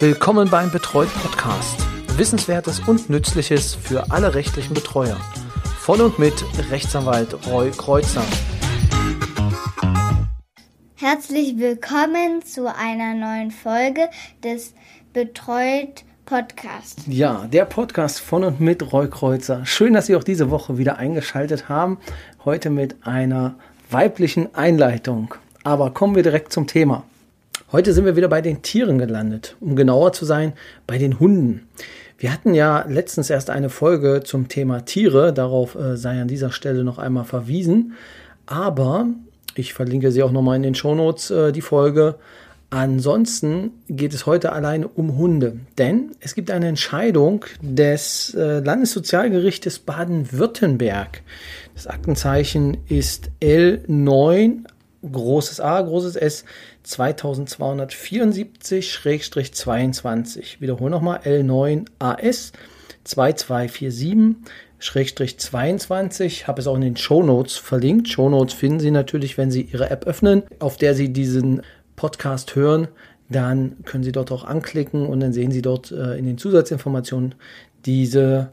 Willkommen beim Betreut Podcast. Wissenswertes und Nützliches für alle rechtlichen Betreuer. Von und mit Rechtsanwalt Roy Kreuzer. Herzlich willkommen zu einer neuen Folge des Betreut Podcast. Ja, der Podcast von und mit Roy Kreuzer. Schön, dass Sie auch diese Woche wieder eingeschaltet haben. Heute mit einer weiblichen Einleitung. Aber kommen wir direkt zum Thema. Heute sind wir wieder bei den Tieren gelandet, um genauer zu sein, bei den Hunden. Wir hatten ja letztens erst eine Folge zum Thema Tiere, darauf äh, sei an dieser Stelle noch einmal verwiesen. Aber ich verlinke sie auch nochmal in den Shownotes, äh, die Folge. Ansonsten geht es heute alleine um Hunde, denn es gibt eine Entscheidung des äh, Landessozialgerichtes Baden-Württemberg. Das Aktenzeichen ist L9 großes A, großes S 2274-22. Wiederhole nochmal L9 AS 2247-22. Habe es auch in den Show Notes verlinkt. Show Notes finden Sie natürlich, wenn Sie Ihre App öffnen, auf der Sie diesen Podcast hören. Dann können Sie dort auch anklicken und dann sehen Sie dort äh, in den Zusatzinformationen diese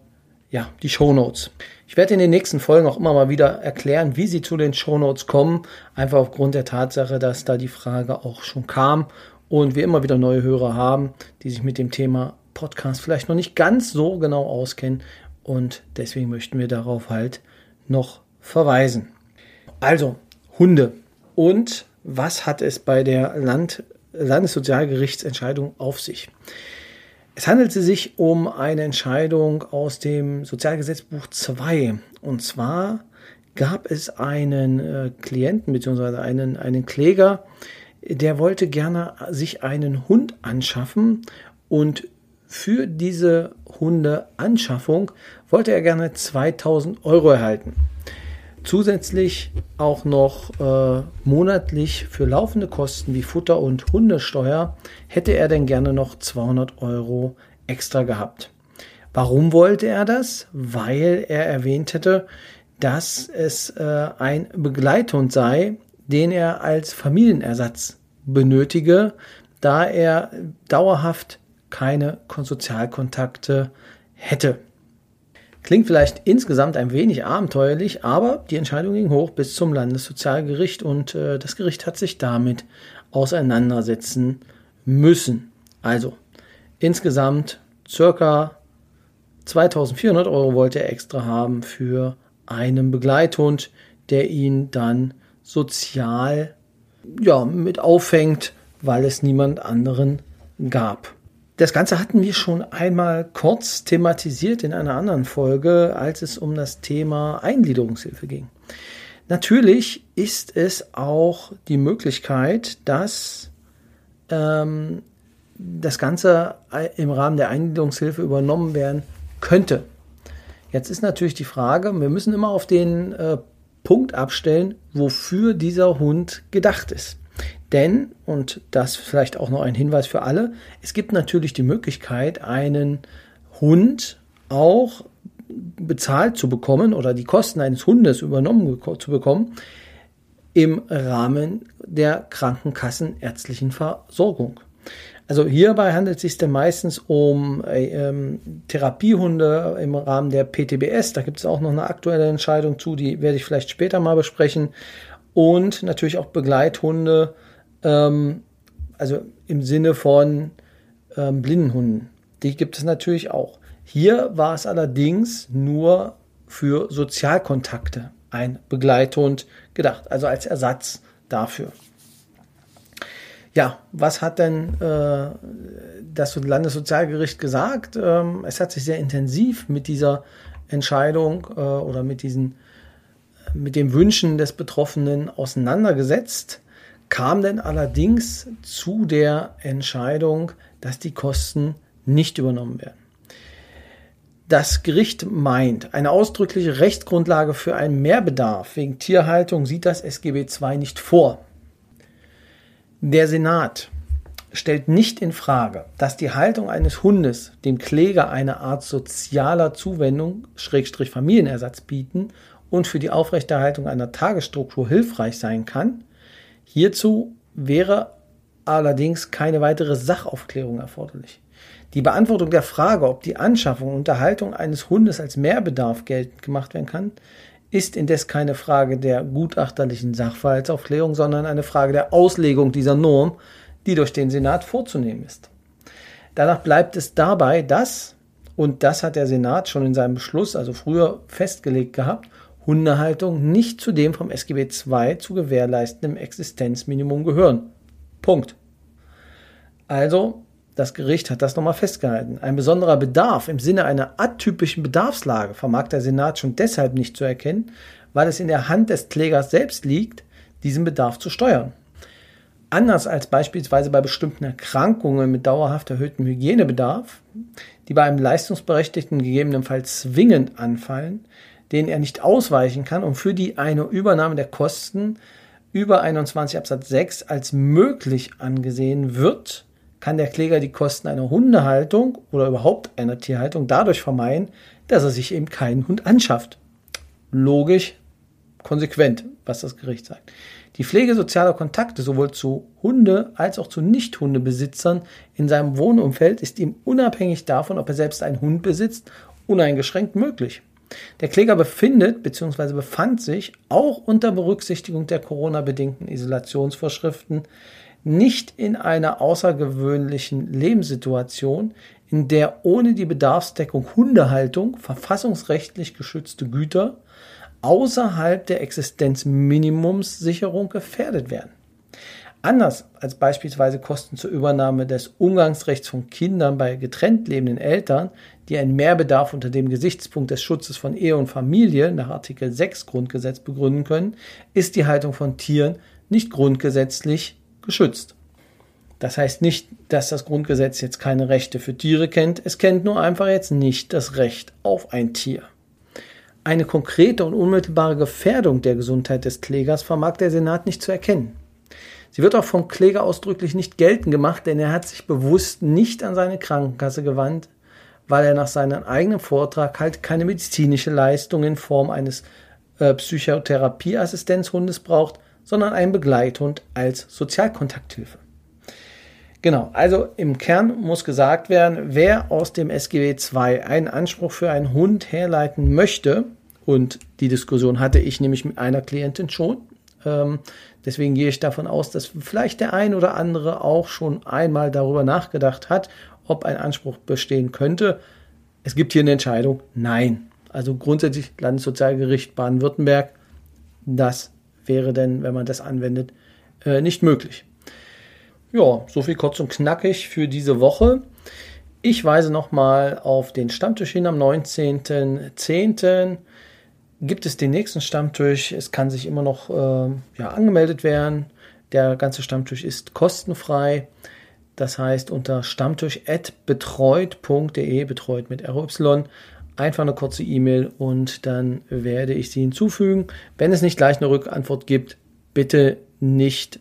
ja, die Shownotes. Ich werde in den nächsten Folgen auch immer mal wieder erklären, wie Sie zu den Shownotes kommen, einfach aufgrund der Tatsache, dass da die Frage auch schon kam und wir immer wieder neue Hörer haben, die sich mit dem Thema Podcast vielleicht noch nicht ganz so genau auskennen und deswegen möchten wir darauf halt noch verweisen. Also, Hunde. Und was hat es bei der Land Landessozialgerichtsentscheidung auf sich? Es handelte sich um eine Entscheidung aus dem Sozialgesetzbuch 2. Und zwar gab es einen äh, Klienten bzw. Einen, einen Kläger, der wollte gerne sich einen Hund anschaffen und für diese Hundeanschaffung wollte er gerne 2000 Euro erhalten. Zusätzlich auch noch äh, monatlich für laufende Kosten wie Futter und Hundesteuer hätte er denn gerne noch 200 Euro extra gehabt. Warum wollte er das? Weil er erwähnt hätte, dass es äh, ein Begleithund sei, den er als Familienersatz benötige, da er dauerhaft keine Sozialkontakte hätte. Klingt vielleicht insgesamt ein wenig abenteuerlich, aber die Entscheidung ging hoch bis zum Landessozialgericht und äh, das Gericht hat sich damit auseinandersetzen müssen. Also insgesamt circa 2400 Euro wollte er extra haben für einen Begleithund, der ihn dann sozial ja, mit auffängt, weil es niemand anderen gab. Das Ganze hatten wir schon einmal kurz thematisiert in einer anderen Folge, als es um das Thema Eingliederungshilfe ging. Natürlich ist es auch die Möglichkeit, dass ähm, das Ganze im Rahmen der Eingliederungshilfe übernommen werden könnte. Jetzt ist natürlich die Frage, wir müssen immer auf den äh, Punkt abstellen, wofür dieser Hund gedacht ist. Denn, und das vielleicht auch noch ein Hinweis für alle, es gibt natürlich die Möglichkeit, einen Hund auch bezahlt zu bekommen oder die Kosten eines Hundes übernommen zu bekommen im Rahmen der krankenkassenärztlichen Versorgung. Also hierbei handelt es sich dann meistens um äh, ähm, Therapiehunde im Rahmen der PTBS. Da gibt es auch noch eine aktuelle Entscheidung zu, die werde ich vielleicht später mal besprechen. Und natürlich auch Begleithunde ähm, also im Sinne von ähm, Blindenhunden. Die gibt es natürlich auch. Hier war es allerdings nur für Sozialkontakte ein Begleithund gedacht, also als Ersatz dafür. Ja, was hat denn äh, das Landessozialgericht gesagt? Ähm, es hat sich sehr intensiv mit dieser Entscheidung äh, oder mit diesen mit den Wünschen des Betroffenen auseinandergesetzt kam denn allerdings zu der Entscheidung, dass die Kosten nicht übernommen werden. Das Gericht meint, eine ausdrückliche Rechtsgrundlage für einen Mehrbedarf wegen Tierhaltung sieht das SGB II nicht vor. Der Senat stellt nicht in Frage, dass die Haltung eines Hundes dem Kläger eine Art sozialer Zuwendung, Schrägstrich Familienersatz bieten und für die Aufrechterhaltung einer Tagesstruktur hilfreich sein kann, Hierzu wäre allerdings keine weitere Sachaufklärung erforderlich. Die Beantwortung der Frage, ob die Anschaffung und Unterhaltung eines Hundes als Mehrbedarf geltend gemacht werden kann, ist indes keine Frage der gutachterlichen Sachverhaltsaufklärung, sondern eine Frage der Auslegung dieser Norm, die durch den Senat vorzunehmen ist. Danach bleibt es dabei, dass, und das hat der Senat schon in seinem Beschluss, also früher festgelegt gehabt, Hundehaltung nicht zu dem vom SGB II zu gewährleistenden Existenzminimum gehören. Punkt. Also, das Gericht hat das nochmal festgehalten. Ein besonderer Bedarf im Sinne einer atypischen Bedarfslage vermag der Senat schon deshalb nicht zu erkennen, weil es in der Hand des Klägers selbst liegt, diesen Bedarf zu steuern. Anders als beispielsweise bei bestimmten Erkrankungen mit dauerhaft erhöhtem Hygienebedarf, die bei einem Leistungsberechtigten gegebenenfalls zwingend anfallen, denen er nicht ausweichen kann und für die eine Übernahme der Kosten über 21 Absatz 6 als möglich angesehen wird, kann der Kläger die Kosten einer Hundehaltung oder überhaupt einer Tierhaltung dadurch vermeiden, dass er sich eben keinen Hund anschafft. Logisch, konsequent, was das Gericht sagt. Die Pflege sozialer Kontakte sowohl zu Hunde- als auch zu Nicht-Hundebesitzern in seinem Wohnumfeld ist ihm unabhängig davon, ob er selbst einen Hund besitzt, uneingeschränkt möglich. Der Kläger befindet bzw. befand sich auch unter Berücksichtigung der Corona-bedingten Isolationsvorschriften nicht in einer außergewöhnlichen Lebenssituation, in der ohne die Bedarfsdeckung Hundehaltung verfassungsrechtlich geschützte Güter außerhalb der Existenzminimumssicherung gefährdet werden. Anders als beispielsweise Kosten zur Übernahme des Umgangsrechts von Kindern bei getrennt lebenden Eltern, die einen Mehrbedarf unter dem Gesichtspunkt des Schutzes von Ehe und Familie nach Artikel 6 Grundgesetz begründen können, ist die Haltung von Tieren nicht grundgesetzlich geschützt. Das heißt nicht, dass das Grundgesetz jetzt keine Rechte für Tiere kennt, es kennt nur einfach jetzt nicht das Recht auf ein Tier. Eine konkrete und unmittelbare Gefährdung der Gesundheit des Klägers vermag der Senat nicht zu erkennen. Sie wird auch vom Kläger ausdrücklich nicht geltend gemacht, denn er hat sich bewusst nicht an seine Krankenkasse gewandt, weil er nach seinem eigenen Vortrag halt keine medizinische Leistung in Form eines äh, Psychotherapieassistenzhundes braucht, sondern einen Begleithund als Sozialkontakthilfe. Genau, also im Kern muss gesagt werden, wer aus dem SGB II einen Anspruch für einen Hund herleiten möchte, und die Diskussion hatte ich nämlich mit einer Klientin schon, deswegen gehe ich davon aus, dass vielleicht der ein oder andere auch schon einmal darüber nachgedacht hat, ob ein Anspruch bestehen könnte. Es gibt hier eine Entscheidung, nein. Also grundsätzlich Landessozialgericht Baden-Württemberg, das wäre denn, wenn man das anwendet, äh, nicht möglich. Ja, so viel kurz und knackig für diese Woche. Ich weise nochmal auf den Stammtisch hin am 19.10. Gibt es den nächsten Stammtisch? Es kann sich immer noch äh, ja, angemeldet werden. Der ganze Stammtisch ist kostenfrei. Das heißt, unter stammtisch.betreut.de, betreut mit RY, einfach eine kurze E-Mail und dann werde ich sie hinzufügen. Wenn es nicht gleich eine Rückantwort gibt, bitte nicht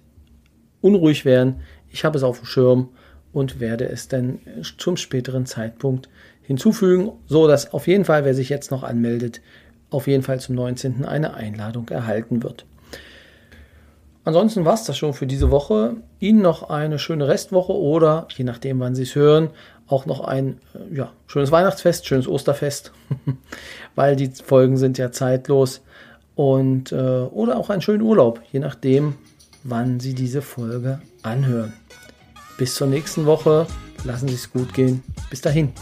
unruhig werden. Ich habe es auf dem Schirm und werde es dann zum späteren Zeitpunkt hinzufügen, so dass auf jeden Fall, wer sich jetzt noch anmeldet, auf jeden Fall zum 19. eine Einladung erhalten wird. Ansonsten war es das schon für diese Woche. Ihnen noch eine schöne Restwoche oder, je nachdem, wann Sie es hören, auch noch ein äh, ja, schönes Weihnachtsfest, schönes Osterfest, weil die Folgen sind ja zeitlos. Und, äh, oder auch einen schönen Urlaub, je nachdem, wann Sie diese Folge anhören. Bis zur nächsten Woche. Lassen Sie es gut gehen. Bis dahin.